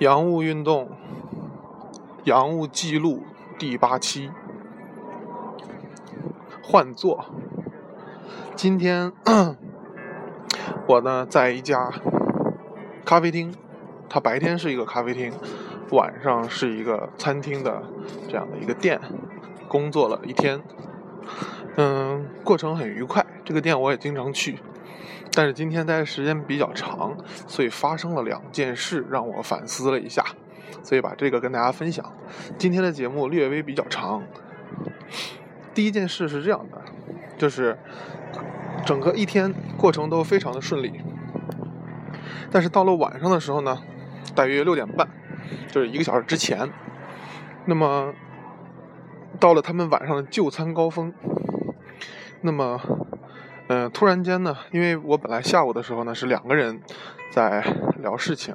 洋务运动，洋务记录第八期，换座。今天我呢在一家咖啡厅，它白天是一个咖啡厅，晚上是一个餐厅的这样的一个店，工作了一天，嗯，过程很愉快。这个店我也经常去。但是今天待的时间比较长，所以发生了两件事让我反思了一下，所以把这个跟大家分享。今天的节目略微比较长。第一件事是这样的，就是整个一天过程都非常的顺利，但是到了晚上的时候呢，大约六点半，就是一个小时之前，那么到了他们晚上的就餐高峰，那么。嗯，突然间呢，因为我本来下午的时候呢是两个人在聊事情，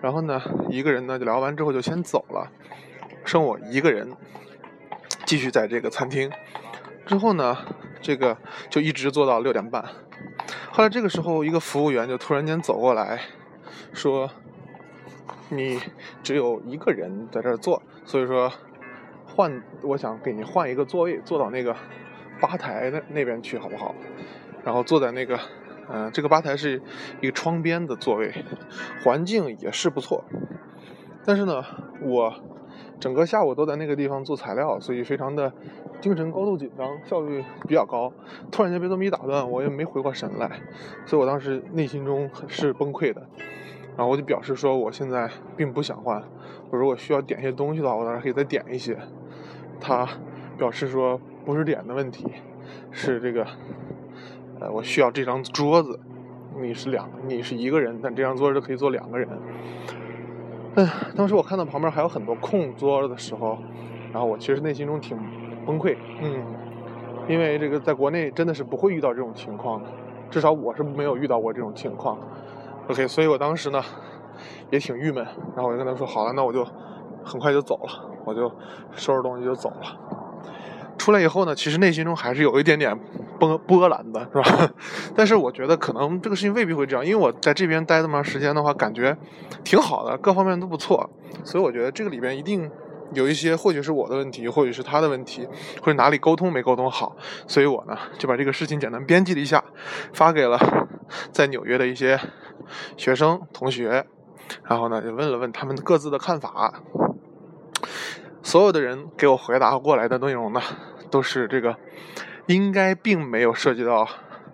然后呢一个人呢就聊完之后就先走了，剩我一个人继续在这个餐厅。之后呢，这个就一直做到六点半。后来这个时候，一个服务员就突然间走过来说：“你只有一个人在这儿坐，所以说换，我想给你换一个座位，坐到那个。”吧台的那边去好不好？然后坐在那个，嗯，这个吧台是一个窗边的座位，环境也是不错。但是呢，我整个下午都在那个地方做材料，所以非常的精神高度紧张，效率比较高。突然间被这么一打断，我也没回过神来，所以我当时内心中是崩溃的。然后我就表示说，我现在并不想换，我如果需要点一些东西的话，我当然可以再点一些。他表示说。不是点的问题，是这个，呃，我需要这张桌子。你是两，你是一个人，但这张桌子可以坐两个人。哎，当时我看到旁边还有很多空桌的时候，然后我其实内心中挺崩溃，嗯，因为这个在国内真的是不会遇到这种情况的，至少我是没有遇到过这种情况。OK，所以我当时呢也挺郁闷，然后我就跟他说：“好了，那我就很快就走了，我就收拾东西就走了。”出来以后呢，其实内心中还是有一点点波波澜的，是吧？但是我觉得可能这个事情未必会这样，因为我在这边待这么长时间的话，感觉挺好的，各方面都不错，所以我觉得这个里边一定有一些，或许是我的问题，或许是他的问题，或者哪里沟通没沟通好，所以我呢就把这个事情简单编辑了一下，发给了在纽约的一些学生同学，然后呢就问了问他们各自的看法，所有的人给我回答过来的内容呢。都是这个，应该并没有涉及到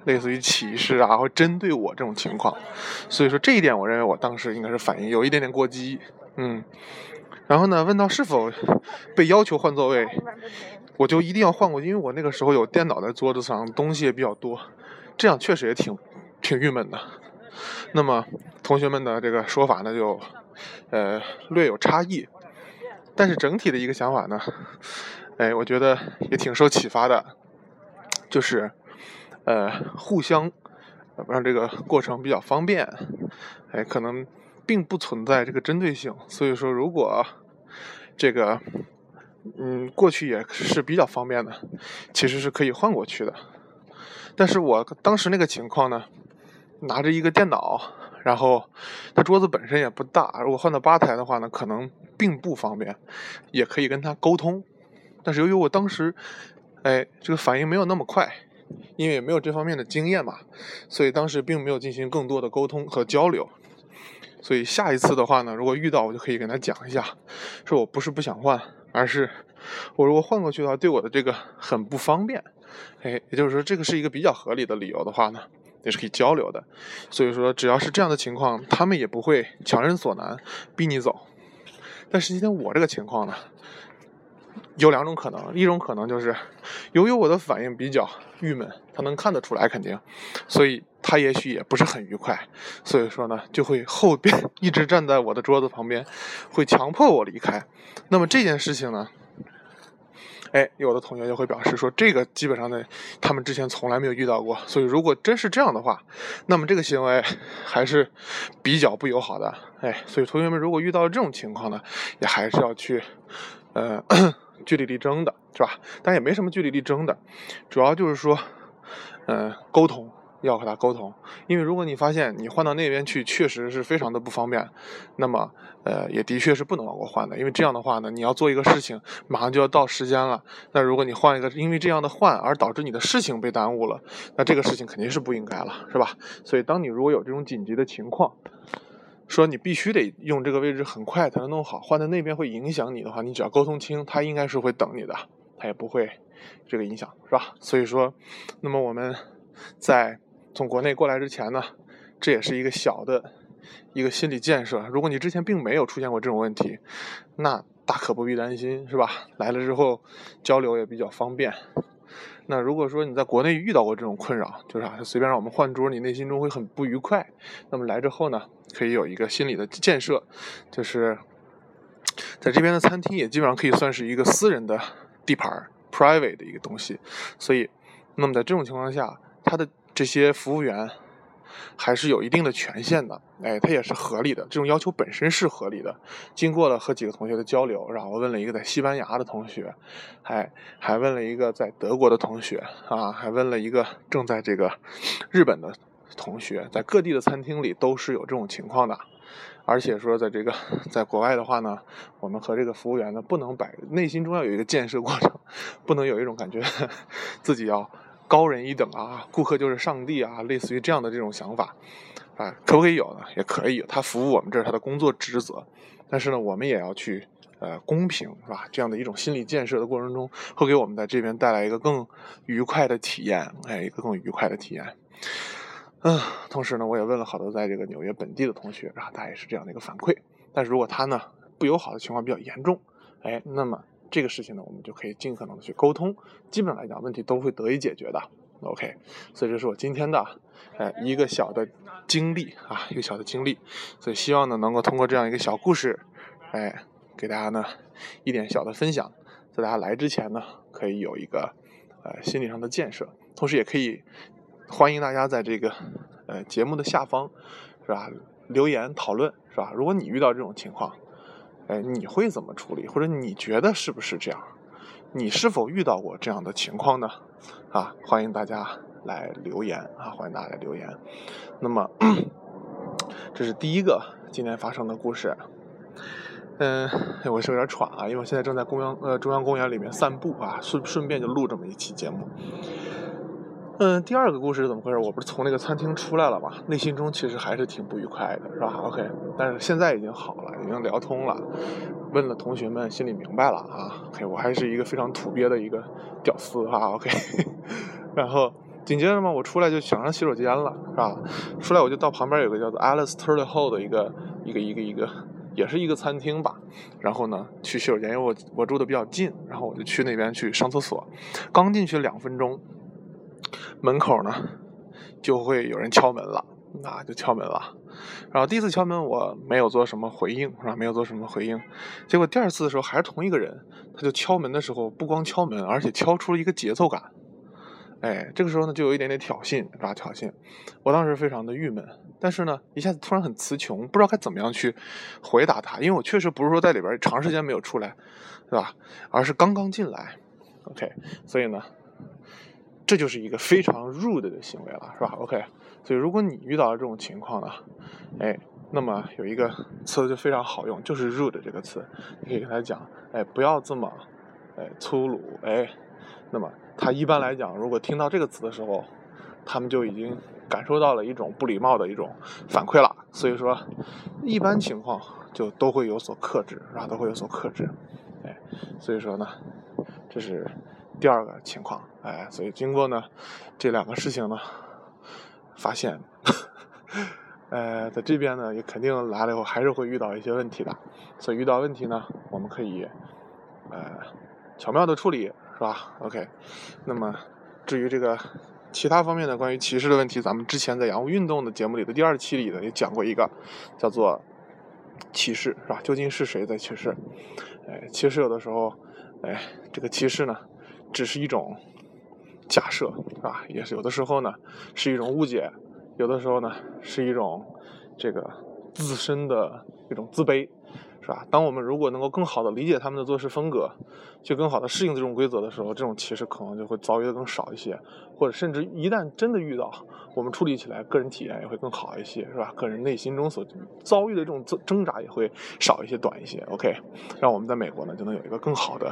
类似于歧视啊或针对我这种情况，所以说这一点我认为我当时应该是反应有一点点过激，嗯，然后呢问到是否被要求换座位，我就一定要换过去，因为我那个时候有电脑在桌子上，东西也比较多，这样确实也挺挺郁闷的。那么同学们的这个说法呢就呃略有差异，但是整体的一个想法呢。哎，我觉得也挺受启发的，就是，呃，互相让这个过程比较方便，哎，可能并不存在这个针对性。所以说，如果这个，嗯，过去也是比较方便的，其实是可以换过去的。但是我当时那个情况呢，拿着一个电脑，然后他桌子本身也不大，如果换到吧台的话呢，可能并不方便，也可以跟他沟通。但是由于我当时，哎，这个反应没有那么快，因为也没有这方面的经验嘛，所以当时并没有进行更多的沟通和交流。所以下一次的话呢，如果遇到我就可以跟他讲一下，说我不是不想换，而是我如果换过去的话，对我的这个很不方便。哎，也就是说这个是一个比较合理的理由的话呢，也是可以交流的。所以说只要是这样的情况，他们也不会强人所难逼你走。但是今天我这个情况呢？有两种可能，一种可能就是，由于我的反应比较郁闷，他能看得出来肯定，所以他也许也不是很愉快，所以说呢，就会后边 一直站在我的桌子旁边，会强迫我离开。那么这件事情呢，哎，有的同学就会表示说，这个基本上呢，他们之前从来没有遇到过，所以如果真是这样的话，那么这个行为还是比较不友好的。哎，所以同学们如果遇到这种情况呢，也还是要去，呃。据理力争的是吧？但也没什么据理力争的，主要就是说，嗯，沟通，要和他沟通，因为如果你发现你换到那边去确实是非常的不方便，那么呃也的确是不能往过换的，因为这样的话呢，你要做一个事情，马上就要到时间了，那如果你换一个，因为这样的换而导致你的事情被耽误了，那这个事情肯定是不应该了，是吧？所以当你如果有这种紧急的情况，说你必须得用这个位置很快才能弄好，换在那边会影响你的话，你只要沟通清，他应该是会等你的，他也不会这个影响，是吧？所以说，那么我们在。从国内过来之前呢，这也是一个小的一个心理建设。如果你之前并没有出现过这种问题，那大可不必担心，是吧？来了之后交流也比较方便。那如果说你在国内遇到过这种困扰，就是啊，随便让我们换桌，你内心中会很不愉快。那么来之后呢，可以有一个心理的建设，就是在这边的餐厅也基本上可以算是一个私人的地盘，private 的一个东西。所以，那么在这种情况下，它的这些服务员还是有一定的权限的，哎，他也是合理的，这种要求本身是合理的。经过了和几个同学的交流，然后问了一个在西班牙的同学，还还问了一个在德国的同学，啊，还问了一个正在这个日本的同学，在各地的餐厅里都是有这种情况的。而且说，在这个在国外的话呢，我们和这个服务员呢，不能摆内心中要有一个建设过程，不能有一种感觉自己要。高人一等啊，顾客就是上帝啊，类似于这样的这种想法，啊，可不可以有呢？也可以，他服务我们这是他的工作职责，但是呢，我们也要去呃公平，是吧？这样的一种心理建设的过程中，会给我们在这边带来一个更愉快的体验，哎，一个更愉快的体验。嗯，同时呢，我也问了好多在这个纽约本地的同学，啊，他也是这样的一个反馈。但是如果他呢不友好的情况比较严重，哎，那么。这个事情呢，我们就可以尽可能的去沟通，基本上来讲，问题都会得以解决的。OK，所以这是我今天的，哎，一个小的经历啊，一个小的经历。所以希望呢，能够通过这样一个小故事，哎，给大家呢一点小的分享，在大家来之前呢，可以有一个呃心理上的建设，同时也可以欢迎大家在这个呃节目的下方，是吧，留言讨论，是吧？如果你遇到这种情况。哎，你会怎么处理？或者你觉得是不是这样？你是否遇到过这样的情况呢？啊，欢迎大家来留言啊！欢迎大家来留言。那么，这是第一个今天发生的故事。嗯，我是有点喘啊，因为我现在正在公园呃中央公园里面散步啊，顺顺便就录这么一期节目。嗯，第二个故事是怎么回事？我不是从那个餐厅出来了嘛，内心中其实还是挺不愉快的，是吧？OK，但是现在已经好了，已经聊通了。问了同学们，心里明白了啊。OK，我还是一个非常土鳖的一个屌丝哈。OK，然后紧接着嘛，我出来就想上洗手间了，是吧？出来我就到旁边有个叫做 Alice Turtle Hole 的一个一个一个一个，也是一个餐厅吧。然后呢，去洗手间，因为我我住的比较近，然后我就去那边去上厕所。刚进去两分钟。门口呢，就会有人敲门了，那就敲门了。然后第一次敲门我没有做什么回应，是吧？没有做什么回应。结果第二次的时候还是同一个人，他就敲门的时候不光敲门，而且敲出了一个节奏感。哎，这个时候呢就有一点点挑衅，是吧？挑衅。我当时非常的郁闷，但是呢一下子突然很词穷，不知道该怎么样去回答他，因为我确实不是说在里边长时间没有出来，是吧？而是刚刚进来。OK，所以呢。这就是一个非常 rude 的行为了，是吧？OK，所以如果你遇到了这种情况呢，哎，那么有一个词就非常好用，就是 rude 这个词，你可以跟他讲，哎，不要这么，哎，粗鲁，哎，那么他一般来讲，如果听到这个词的时候，他们就已经感受到了一种不礼貌的一种反馈了，所以说，一般情况就都会有所克制，是吧？都会有所克制，哎，所以说呢，这是。第二个情况，哎，所以经过呢这两个事情呢，发现，呃，在这边呢也肯定来了以后还是会遇到一些问题的，所以遇到问题呢，我们可以呃巧妙的处理，是吧？OK，那么至于这个其他方面的关于歧视的问题，咱们之前在洋务运动的节目里的第二期里呢也讲过一个，叫做歧视，是吧？究竟是谁在歧视？哎，其实有的时候，哎，这个歧视呢。只是一种假设，是吧？也是有的时候呢，是一种误解；有的时候呢，是一种这个自身的一种自卑，是吧？当我们如果能够更好的理解他们的做事风格，去更好的适应这种规则的时候，这种歧视可能就会遭遇的更少一些，或者甚至一旦真的遇到，我们处理起来个人体验也会更好一些，是吧？个人内心中所遭遇的这种挣挣扎也会少一些、短一些。OK，让我们在美国呢就能有一个更好的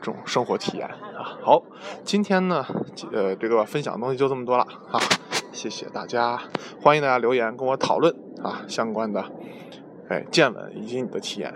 这种生活体验啊。好，今天呢，呃，这个分享的东西就这么多了啊，谢谢大家，欢迎大家留言跟我讨论啊相关的。哎，见闻以及你的体验。